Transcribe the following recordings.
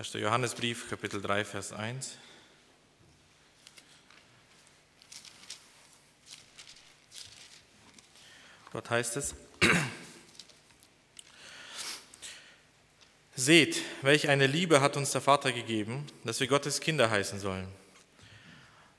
1. Johannesbrief, Kapitel 3, Vers 1. Dort heißt es, Seht, welch eine Liebe hat uns der Vater gegeben, dass wir Gottes Kinder heißen sollen.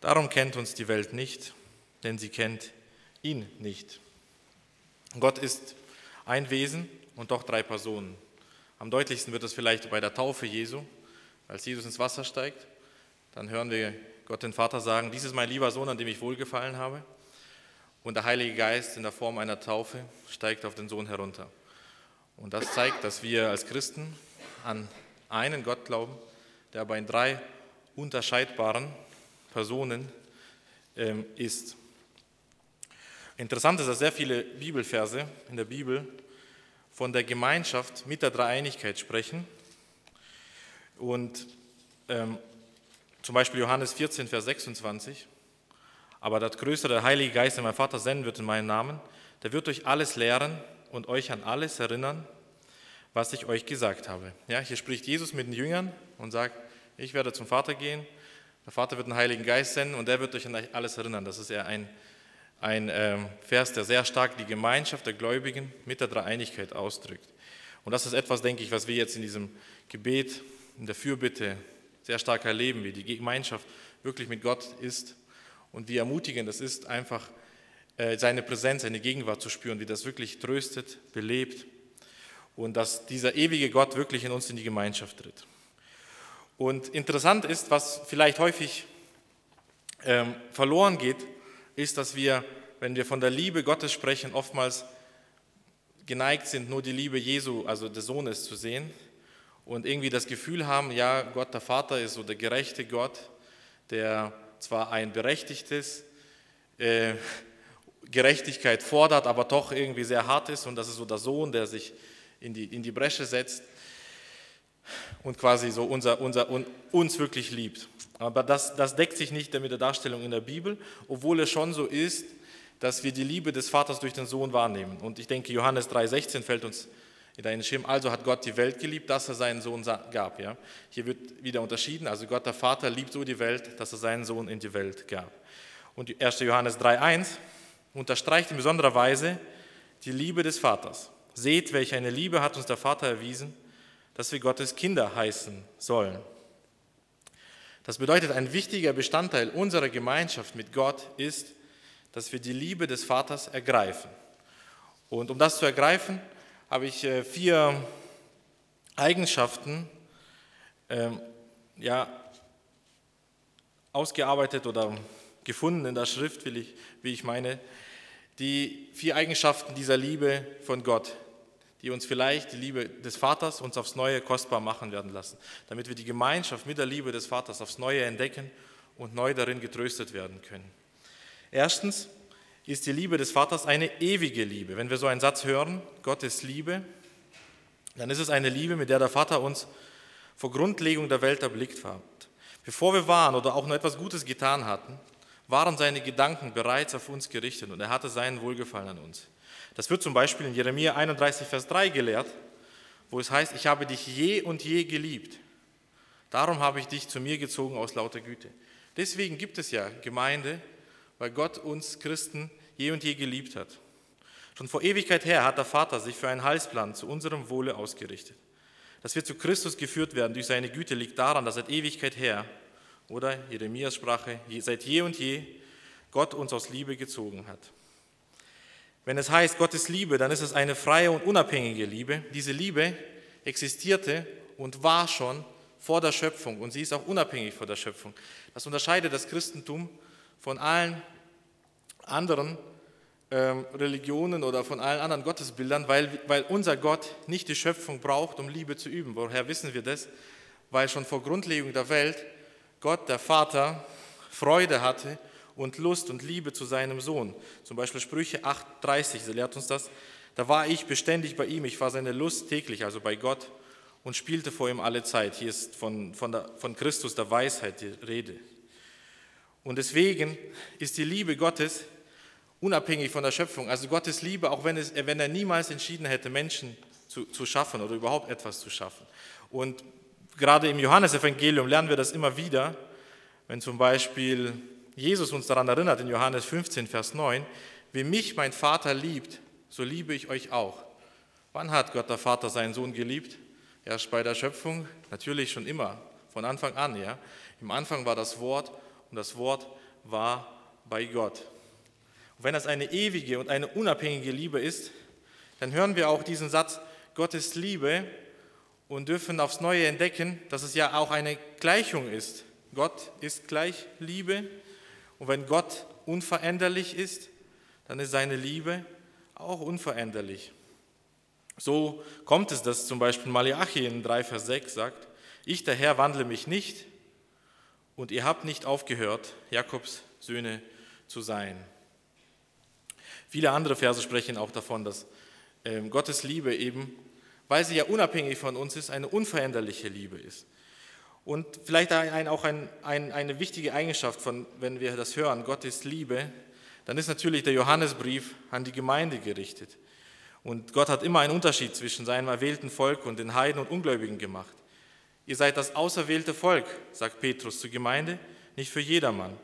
Darum kennt uns die Welt nicht, denn sie kennt ihn nicht. Gott ist ein Wesen und doch drei Personen. Am deutlichsten wird es vielleicht bei der Taufe Jesu, als Jesus ins Wasser steigt. Dann hören wir Gott den Vater sagen, dies ist mein lieber Sohn, an dem ich wohlgefallen habe. Und der Heilige Geist in der Form einer Taufe steigt auf den Sohn herunter. Und das zeigt, dass wir als Christen an einen Gott glauben, der aber in drei unterscheidbaren Personen ähm, ist. Interessant ist, dass sehr viele Bibelverse in der Bibel von der Gemeinschaft mit der Dreieinigkeit sprechen. Und ähm, zum Beispiel Johannes 14, Vers 26. Aber das größere Heilige Geist, den mein Vater senden wird in meinen Namen, der wird euch alles lehren und euch an alles erinnern, was ich euch gesagt habe. Ja, hier spricht Jesus mit den Jüngern und sagt, ich werde zum Vater gehen, der Vater wird den Heiligen Geist senden und er wird euch an alles erinnern. Das ist ja ein ein ähm, Vers, der sehr stark die Gemeinschaft der Gläubigen mit der Dreieinigkeit ausdrückt. Und das ist etwas, denke ich, was wir jetzt in diesem Gebet, in der Fürbitte sehr stark erleben, wie die Gemeinschaft wirklich mit Gott ist und wie ermutigend es ist, einfach äh, seine Präsenz, seine Gegenwart zu spüren, wie das wirklich tröstet, belebt und dass dieser ewige Gott wirklich in uns in die Gemeinschaft tritt. Und interessant ist, was vielleicht häufig ähm, verloren geht, ist, dass wir, wenn wir von der Liebe Gottes sprechen, oftmals geneigt sind, nur die Liebe Jesu, also des Sohnes, zu sehen und irgendwie das Gefühl haben, ja, Gott der Vater ist so der gerechte Gott, der zwar ein berechtigtes äh, Gerechtigkeit fordert, aber doch irgendwie sehr hart ist und das ist so der Sohn, der sich in die, in die Bresche setzt und quasi so unser, unser, uns wirklich liebt. Aber das, das deckt sich nicht mit der Darstellung in der Bibel, obwohl es schon so ist, dass wir die Liebe des Vaters durch den Sohn wahrnehmen. Und ich denke, Johannes 3,16 fällt uns in deinen Schirm. Also hat Gott die Welt geliebt, dass er seinen Sohn gab. Ja? Hier wird wieder unterschieden. Also Gott, der Vater, liebt so die Welt, dass er seinen Sohn in die Welt gab. Und 1. Johannes 3,1 unterstreicht in besonderer Weise die Liebe des Vaters. Seht, welche eine Liebe hat uns der Vater erwiesen, dass wir Gottes Kinder heißen sollen. Das bedeutet, ein wichtiger Bestandteil unserer Gemeinschaft mit Gott ist, dass wir die Liebe des Vaters ergreifen. Und um das zu ergreifen, habe ich äh, vier Eigenschaften ähm, ja, ausgearbeitet oder gefunden in der Schrift, ich, wie ich meine, die vier Eigenschaften dieser Liebe von Gott, die uns vielleicht die Liebe des Vaters uns aufs Neue kostbar machen werden lassen, damit wir die Gemeinschaft mit der Liebe des Vaters aufs Neue entdecken und neu darin getröstet werden können. Erstens ist die Liebe des Vaters eine ewige Liebe. Wenn wir so einen Satz hören, Gott ist Liebe, dann ist es eine Liebe, mit der der Vater uns vor Grundlegung der Welt erblickt hat. Bevor wir waren oder auch nur etwas Gutes getan hatten, waren seine Gedanken bereits auf uns gerichtet und er hatte seinen Wohlgefallen an uns. Das wird zum Beispiel in Jeremia 31, Vers 3 gelehrt, wo es heißt, ich habe dich je und je geliebt. Darum habe ich dich zu mir gezogen aus lauter Güte. Deswegen gibt es ja Gemeinde, weil Gott uns Christen je und je geliebt hat. Schon vor Ewigkeit her hat der Vater sich für einen Heilsplan zu unserem Wohle ausgerichtet. Dass wir zu Christus geführt werden durch seine Güte liegt daran, dass seit Ewigkeit her, oder Jeremias Sprache, seit je und je Gott uns aus Liebe gezogen hat. Wenn es heißt Gottes Liebe, dann ist es eine freie und unabhängige Liebe. Diese Liebe existierte und war schon vor der Schöpfung und sie ist auch unabhängig vor der Schöpfung. Das unterscheidet das Christentum von allen anderen ähm, Religionen oder von allen anderen Gottesbildern, weil, weil unser Gott nicht die Schöpfung braucht, um Liebe zu üben. Woher wissen wir das? Weil schon vor Grundlegung der Welt Gott, der Vater, Freude hatte und Lust und Liebe zu seinem Sohn. Zum Beispiel Sprüche 8,30, sie lehrt uns das. Da war ich beständig bei ihm, ich war seine Lust täglich, also bei Gott, und spielte vor ihm alle Zeit. Hier ist von, von, der, von Christus der Weisheit die Rede. Und deswegen ist die Liebe Gottes unabhängig von der Schöpfung. Also Gottes Liebe, auch wenn, es, wenn er niemals entschieden hätte, Menschen zu, zu schaffen oder überhaupt etwas zu schaffen. Und gerade im Johannesevangelium lernen wir das immer wieder, wenn zum Beispiel Jesus uns daran erinnert in Johannes 15, Vers 9, wie mich mein Vater liebt, so liebe ich euch auch. Wann hat Gott der Vater seinen Sohn geliebt? Erst bei der Schöpfung? Natürlich schon immer, von Anfang an. Ja? Im Anfang war das Wort und das Wort war bei Gott. Und wenn das eine ewige und eine unabhängige Liebe ist, dann hören wir auch diesen Satz, Gott ist Liebe und dürfen aufs Neue entdecken, dass es ja auch eine Gleichung ist. Gott ist gleich Liebe und wenn Gott unveränderlich ist, dann ist seine Liebe auch unveränderlich. So kommt es, dass zum Beispiel Malachi in 3, Vers 6 sagt, ich der Herr wandle mich nicht und ihr habt nicht aufgehört, Jakobs Söhne zu sein. Viele andere Verse sprechen auch davon, dass ähm, Gottes Liebe eben, weil sie ja unabhängig von uns ist, eine unveränderliche Liebe ist. Und vielleicht auch ein, ein, eine wichtige Eigenschaft, von, wenn wir das hören, Gott ist Liebe, dann ist natürlich der Johannesbrief an die Gemeinde gerichtet. Und Gott hat immer einen Unterschied zwischen seinem erwählten Volk und den Heiden und Ungläubigen gemacht. Ihr seid das auserwählte Volk, sagt Petrus zur Gemeinde, nicht für jedermann.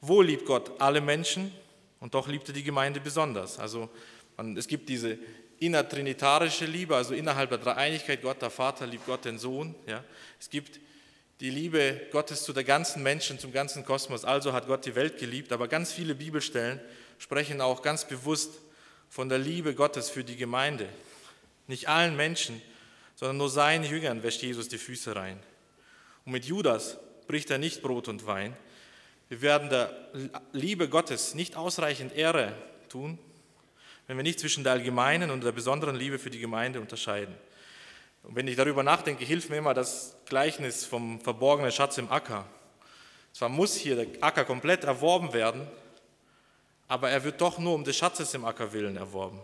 Wo liebt Gott alle Menschen und doch liebt er die Gemeinde besonders. Also man, es gibt diese innertrinitarische Liebe, also innerhalb der Dreieinigkeit, Gott der Vater liebt Gott den Sohn. Ja. Es gibt die Liebe Gottes zu der ganzen Menschen, zum ganzen Kosmos. Also hat Gott die Welt geliebt. Aber ganz viele Bibelstellen sprechen auch ganz bewusst von der Liebe Gottes für die Gemeinde. Nicht allen Menschen, sondern nur seinen Jüngern wäscht Jesus die Füße rein. Und mit Judas bricht er nicht Brot und Wein. Wir werden der Liebe Gottes nicht ausreichend Ehre tun, wenn wir nicht zwischen der allgemeinen und der besonderen Liebe für die Gemeinde unterscheiden. Und wenn ich darüber nachdenke, hilft mir immer das Gleichnis vom verborgenen Schatz im Acker. Zwar muss hier der Acker komplett erworben werden, aber er wird doch nur um des Schatzes im Acker willen erworben.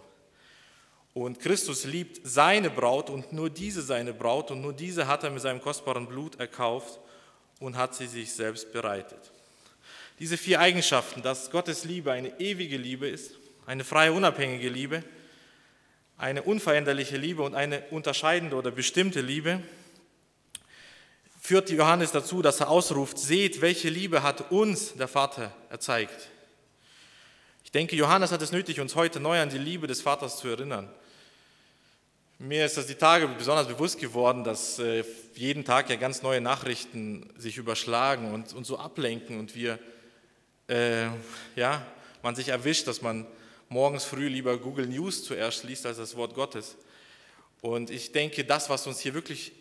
Und Christus liebt seine Braut und nur diese seine Braut und nur diese hat er mit seinem kostbaren Blut erkauft und hat sie sich selbst bereitet. Diese vier Eigenschaften, dass Gottes Liebe eine ewige Liebe ist, eine freie, unabhängige Liebe, eine unveränderliche Liebe und eine unterscheidende oder bestimmte Liebe, führt Johannes dazu, dass er ausruft, seht, welche Liebe hat uns der Vater erzeigt. Ich denke, Johannes hat es nötig, uns heute neu an die Liebe des Vaters zu erinnern. Mir ist das die Tage besonders bewusst geworden, dass äh, jeden Tag ja ganz neue Nachrichten sich überschlagen und, und so ablenken und wir, äh, ja, man sich erwischt, dass man morgens früh lieber Google News zuerst liest als das Wort Gottes. Und ich denke, das, was uns hier wirklich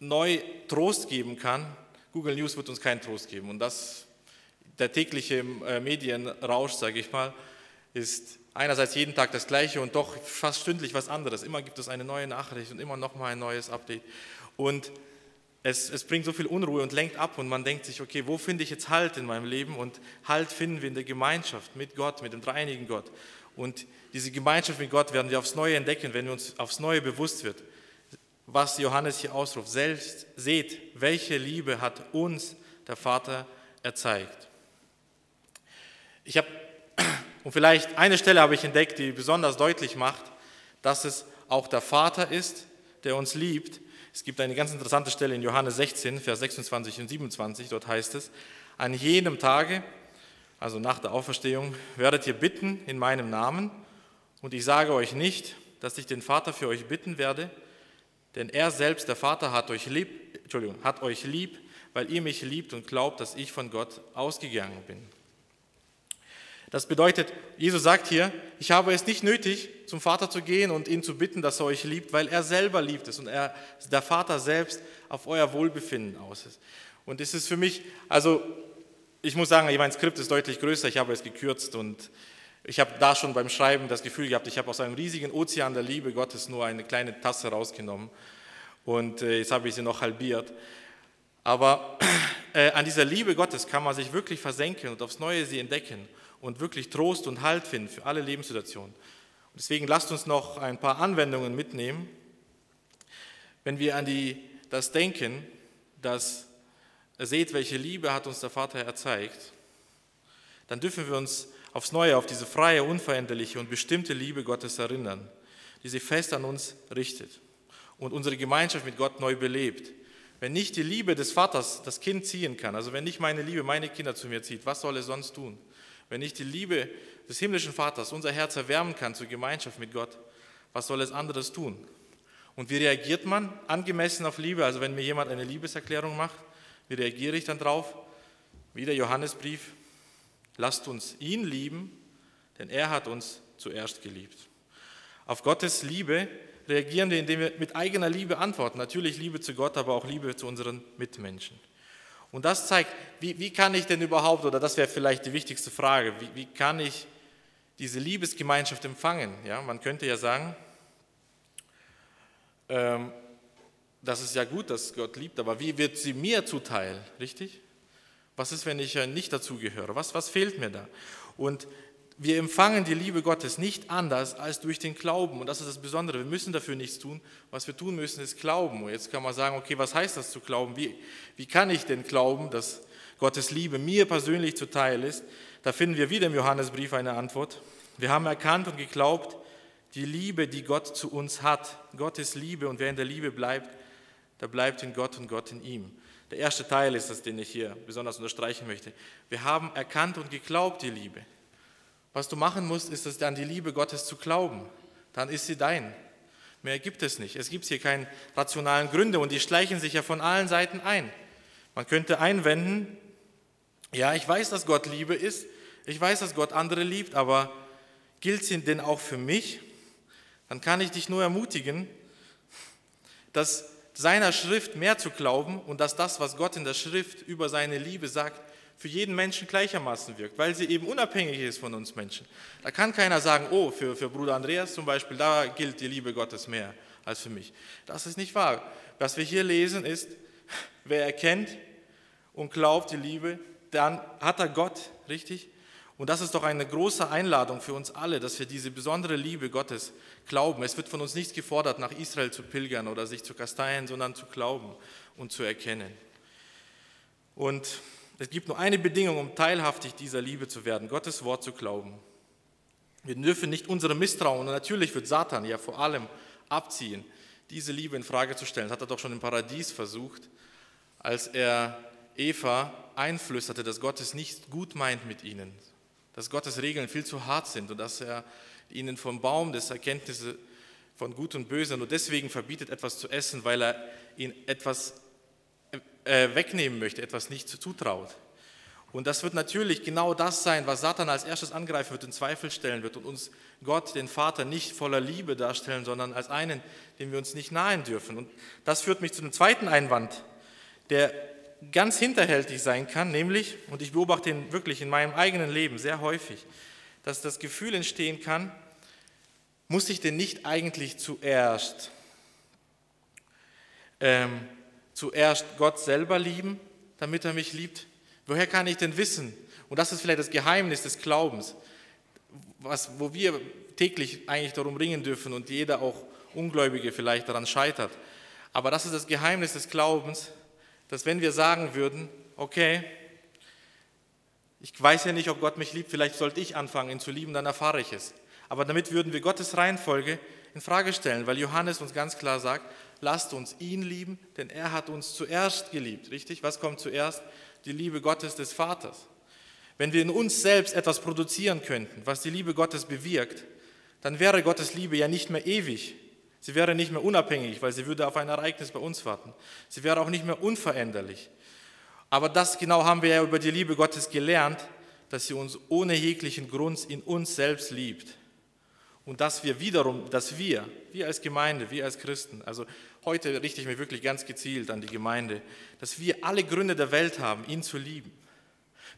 neu Trost geben kann, Google News wird uns keinen Trost geben. Und das, der tägliche äh, Medienrausch, sage ich mal, ist einerseits jeden Tag das Gleiche und doch fast stündlich was anderes. Immer gibt es eine neue Nachricht und immer noch mal ein neues Update. Und es, es, bringt so viel Unruhe und lenkt ab und man denkt sich, okay, wo finde ich jetzt Halt in meinem Leben? Und Halt finden wir in der Gemeinschaft mit Gott, mit dem dreieinigen Gott. Und diese Gemeinschaft mit Gott werden wir aufs Neue entdecken, wenn wir uns aufs Neue bewusst wird, was Johannes hier ausruft. Selbst seht, welche Liebe hat uns der Vater erzeigt. Ich habe, und vielleicht eine Stelle habe ich entdeckt, die besonders deutlich macht, dass es auch der Vater ist, der uns liebt, es gibt eine ganz interessante Stelle in Johannes 16, Vers 26 und 27. Dort heißt es, an jenem Tage, also nach der Auferstehung, werdet ihr bitten in meinem Namen. Und ich sage euch nicht, dass ich den Vater für euch bitten werde, denn er selbst, der Vater, hat euch lieb, Entschuldigung, hat euch lieb, weil ihr mich liebt und glaubt, dass ich von Gott ausgegangen bin. Das bedeutet, Jesus sagt hier, ich habe es nicht nötig, zum Vater zu gehen und ihn zu bitten, dass er euch liebt, weil er selber liebt es und er, der Vater selbst auf euer Wohlbefinden aus ist. Und es ist für mich, also ich muss sagen, mein Skript ist deutlich größer, ich habe es gekürzt und ich habe da schon beim Schreiben das Gefühl gehabt, ich habe aus einem riesigen Ozean der Liebe Gottes nur eine kleine Tasse rausgenommen und äh, jetzt habe ich sie noch halbiert. Aber äh, an dieser Liebe Gottes kann man sich wirklich versenken und aufs Neue sie entdecken und wirklich Trost und Halt finden für alle Lebenssituationen. Und deswegen lasst uns noch ein paar Anwendungen mitnehmen. Wenn wir an die, das denken, dass seht, welche Liebe hat uns der Vater erzeigt, dann dürfen wir uns aufs Neue auf diese freie, unveränderliche und bestimmte Liebe Gottes erinnern, die sich fest an uns richtet und unsere Gemeinschaft mit Gott neu belebt. Wenn nicht die Liebe des Vaters das Kind ziehen kann, also wenn nicht meine Liebe meine Kinder zu mir zieht, was soll es sonst tun? Wenn nicht die Liebe des himmlischen Vaters unser Herz erwärmen kann zur Gemeinschaft mit Gott, was soll es anderes tun? Und wie reagiert man angemessen auf Liebe? Also wenn mir jemand eine Liebeserklärung macht, wie reagiere ich dann drauf? Wie der Johannesbrief, lasst uns ihn lieben, denn er hat uns zuerst geliebt. Auf Gottes Liebe reagieren wir, indem wir mit eigener Liebe antworten. Natürlich Liebe zu Gott, aber auch Liebe zu unseren Mitmenschen. Und das zeigt, wie, wie kann ich denn überhaupt, oder das wäre vielleicht die wichtigste Frage, wie, wie kann ich diese Liebesgemeinschaft empfangen? Ja, man könnte ja sagen, ähm, das ist ja gut, dass Gott liebt, aber wie wird sie mir zuteil, richtig? Was ist, wenn ich nicht dazugehöre? Was, was fehlt mir da? Und wir empfangen die Liebe Gottes nicht anders als durch den Glauben. Und das ist das Besondere. Wir müssen dafür nichts tun. Was wir tun müssen, ist Glauben. Und jetzt kann man sagen, okay, was heißt das zu glauben? Wie, wie kann ich denn glauben, dass Gottes Liebe mir persönlich zuteil ist? Da finden wir wieder im Johannesbrief eine Antwort. Wir haben erkannt und geglaubt, die Liebe, die Gott zu uns hat. Gott ist Liebe und wer in der Liebe bleibt, der bleibt in Gott und Gott in ihm. Der erste Teil ist das, den ich hier besonders unterstreichen möchte. Wir haben erkannt und geglaubt die Liebe. Was du machen musst, ist es an die Liebe Gottes zu glauben. Dann ist sie dein. Mehr gibt es nicht. Es gibt hier keine rationalen Gründe und die schleichen sich ja von allen Seiten ein. Man könnte einwenden, ja, ich weiß, dass Gott Liebe ist, ich weiß, dass Gott andere liebt, aber gilt sie denn auch für mich? Dann kann ich dich nur ermutigen, dass seiner Schrift mehr zu glauben und dass das, was Gott in der Schrift über seine Liebe sagt, für jeden Menschen gleichermaßen wirkt, weil sie eben unabhängig ist von uns Menschen. Da kann keiner sagen, oh, für, für Bruder Andreas zum Beispiel, da gilt die Liebe Gottes mehr als für mich. Das ist nicht wahr. Was wir hier lesen ist, wer erkennt und glaubt die Liebe, dann hat er Gott, richtig? Und das ist doch eine große Einladung für uns alle, dass wir diese besondere Liebe Gottes glauben. Es wird von uns nichts gefordert, nach Israel zu pilgern oder sich zu kasteien, sondern zu glauben und zu erkennen. Und es gibt nur eine Bedingung, um teilhaftig dieser Liebe zu werden, Gottes Wort zu glauben. Wir dürfen nicht unsere Misstrauen, und natürlich wird Satan ja vor allem abziehen, diese Liebe in Frage zu stellen. Das hat er doch schon im Paradies versucht, als er Eva einflüsterte, dass Gott es nicht gut meint mit ihnen, dass Gottes Regeln viel zu hart sind und dass er ihnen vom Baum des Erkenntnisses von Gut und Böse nur deswegen verbietet, etwas zu essen, weil er ihnen etwas wegnehmen möchte, etwas nicht zutraut. Und das wird natürlich genau das sein, was Satan als erstes angreifen wird, in Zweifel stellen wird und uns Gott, den Vater, nicht voller Liebe darstellen, sondern als einen, dem wir uns nicht nahen dürfen. Und das führt mich zu dem zweiten Einwand, der ganz hinterhältig sein kann, nämlich, und ich beobachte ihn wirklich in meinem eigenen Leben sehr häufig, dass das Gefühl entstehen kann, muss ich denn nicht eigentlich zuerst ähm, zuerst Gott selber lieben, damit er mich liebt? Woher kann ich denn wissen? Und das ist vielleicht das Geheimnis des Glaubens, was, wo wir täglich eigentlich darum ringen dürfen und jeder auch Ungläubige vielleicht daran scheitert. Aber das ist das Geheimnis des Glaubens, dass wenn wir sagen würden, okay, ich weiß ja nicht, ob Gott mich liebt, vielleicht sollte ich anfangen, ihn zu lieben, dann erfahre ich es. Aber damit würden wir Gottes Reihenfolge in Frage stellen, weil Johannes uns ganz klar sagt, lasst uns ihn lieben, denn er hat uns zuerst geliebt. Richtig? Was kommt zuerst? Die Liebe Gottes des Vaters. Wenn wir in uns selbst etwas produzieren könnten, was die Liebe Gottes bewirkt, dann wäre Gottes Liebe ja nicht mehr ewig. Sie wäre nicht mehr unabhängig, weil sie würde auf ein Ereignis bei uns warten. Sie wäre auch nicht mehr unveränderlich. Aber das genau haben wir ja über die Liebe Gottes gelernt, dass sie uns ohne jeglichen Grund in uns selbst liebt. Und dass wir wiederum, dass wir, wir als Gemeinde, wir als Christen, also heute richte ich mich wirklich ganz gezielt an die Gemeinde, dass wir alle Gründe der Welt haben, ihn zu lieben.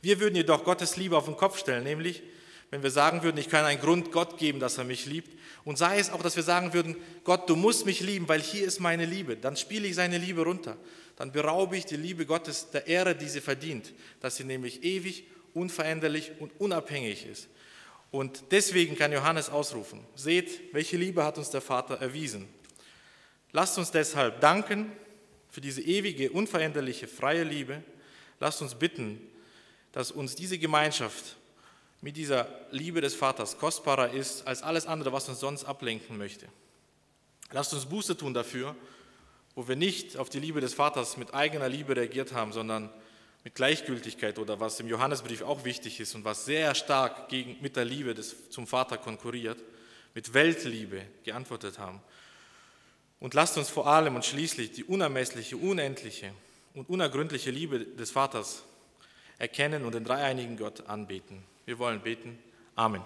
Wir würden jedoch Gottes Liebe auf den Kopf stellen, nämlich wenn wir sagen würden, ich kann einen Grund Gott geben, dass er mich liebt. Und sei es auch, dass wir sagen würden, Gott, du musst mich lieben, weil hier ist meine Liebe. Dann spiele ich seine Liebe runter. Dann beraube ich die Liebe Gottes der Ehre, die sie verdient, dass sie nämlich ewig, unveränderlich und unabhängig ist. Und deswegen kann Johannes ausrufen, seht, welche Liebe hat uns der Vater erwiesen. Lasst uns deshalb danken für diese ewige, unveränderliche, freie Liebe. Lasst uns bitten, dass uns diese Gemeinschaft mit dieser Liebe des Vaters kostbarer ist als alles andere, was uns sonst ablenken möchte. Lasst uns Buße tun dafür wo wir nicht auf die Liebe des Vaters mit eigener Liebe reagiert haben, sondern mit Gleichgültigkeit oder was im Johannesbrief auch wichtig ist und was sehr stark gegen, mit der Liebe des, zum Vater konkurriert, mit Weltliebe geantwortet haben. Und lasst uns vor allem und schließlich die unermessliche, unendliche und unergründliche Liebe des Vaters erkennen und den dreieinigen Gott anbeten. Wir wollen beten. Amen.